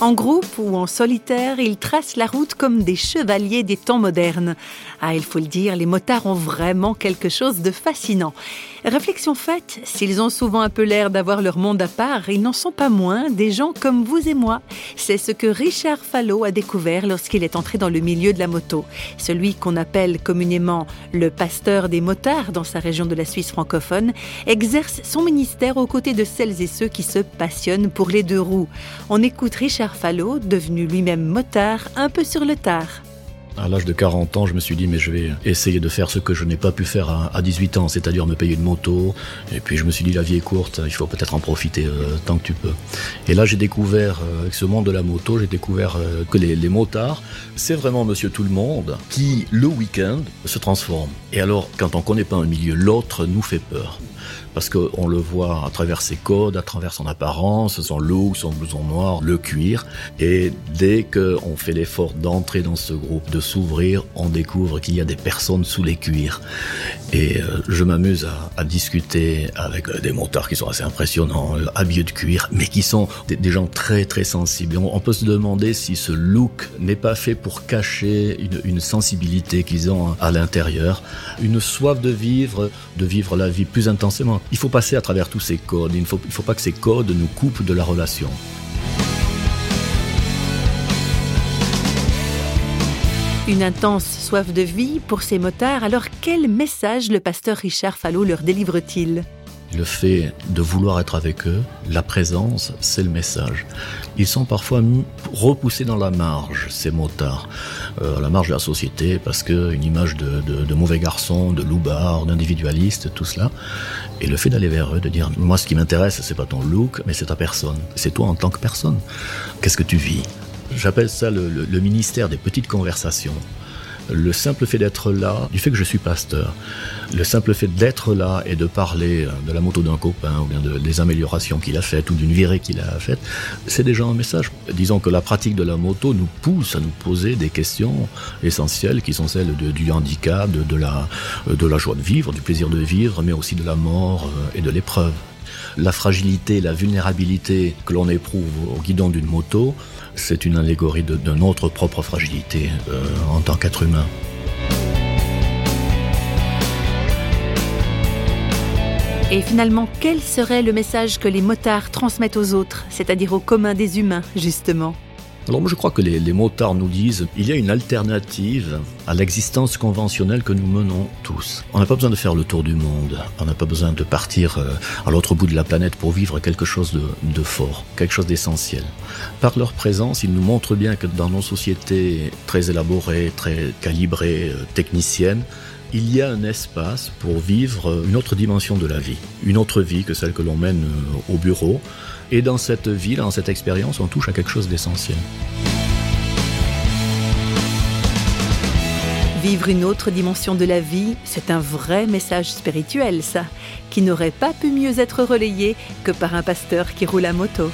En groupe ou en solitaire, ils tracent la route comme des chevaliers des temps modernes. Ah, il faut le dire, les motards ont vraiment quelque chose de fascinant. Réflexion faite, s'ils ont souvent un peu l'air d'avoir leur monde à part, ils n'en sont pas moins des gens comme vous et moi. C'est ce que Richard Fallot a découvert lorsqu'il est entré dans le milieu de la moto. Celui qu'on appelle communément le pasteur des motards dans sa région de la Suisse francophone exerce son ministère aux côtés de celles et ceux qui se passionnent pour les deux roues. On écoute Richard Fallot, devenu lui-même motard, un peu sur le tard. À l'âge de 40 ans, je me suis dit, mais je vais essayer de faire ce que je n'ai pas pu faire à 18 ans, c'est-à-dire me payer une moto. Et puis je me suis dit, la vie est courte, il faut peut-être en profiter euh, tant que tu peux. Et là, j'ai découvert, euh, avec ce monde de la moto, j'ai découvert euh, que les, motards, c'est vraiment monsieur tout le monde qui, le week-end, se transforme. Et alors, quand on connaît pas un milieu, l'autre nous fait peur parce qu'on le voit à travers ses codes, à travers son apparence, son look, son blouson noir, le cuir. Et dès qu'on fait l'effort d'entrer dans ce groupe, de s'ouvrir, on découvre qu'il y a des personnes sous les cuirs. Et euh, je m'amuse à, discuter avec euh, des motards qui sont assez impressionnants, euh, habillés de cuir, mais qui sont des, gens très très sensibles. On, peut se demander si ce look n'est pas fait pour cacher une, sensibilité qu'ils ont à l'intérieur, une soif de vivre, de vivre la vie plus intensément il faut passer à travers tous ces codes. Il ne faut, faut pas que ces codes nous coupent de la relation. Une intense soif de vie pour ces motards, alors quel message le pasteur Richard Fallot leur délivre-t-il? Le fait de vouloir être avec eux, la présence, c'est le message. Ils sont parfois repoussés dans la marge, ces motards, euh, la marge de la société, parce qu'une image de, mauvais garçon, de loupard, d'individualiste, tout cela. Et le fait d'aller vers eux, de dire, moi ce qui m'intéresse, c'est pas ton look, mais c'est ta personne. C'est toi en tant que personne. Qu'est-ce que tu vis? J'appelle ça le, ministère des petites conversations le simple fait d'être là, du fait que je suis pasteur, le simple fait d'être là et de parler euh, de la moto d'un copain ou bien de, des améliorations qu'il a faites ou d'une virée qu'il a faite, c'est déjà un message. Disons que la pratique de la moto nous pousse à nous poser des questions essentielles qui sont celles du handicap, de, la, de la joie de vivre, du plaisir de vivre, mais aussi de la mort euh, et de l'épreuve. La fragilité, la vulnérabilité que l'on éprouve au guidon d'une moto, c'est une allégorie de, notre propre fragilité euh, en tant qu'être humain. Et finalement, quel serait le message que les motards transmettent aux autres, c'est-à-dire au commun des humains, justement? Alors moi je crois que les, motards nous disent il y a une alternative à l'existence conventionnelle que nous menons tous. On n'a pas besoin de faire le tour du monde, on n'a pas besoin de partir euh, à l'autre bout de la planète pour vivre quelque chose de, fort, quelque chose d'essentiel. Par leur présence, ils nous montrent bien que dans nos sociétés très élaborées, très calibrées, euh, techniciennes, il y a un espace pour vivre une autre dimension de la vie, une autre vie que celle que l'on mène euh, au bureau. Et dans cette vie, dans cette expérience, on touche à quelque chose d'essentiel. Vivre une autre dimension de la vie, c'est un vrai message spirituel, ça, qui n'aurait pas pu mieux être relayé que par un pasteur qui roule à moto.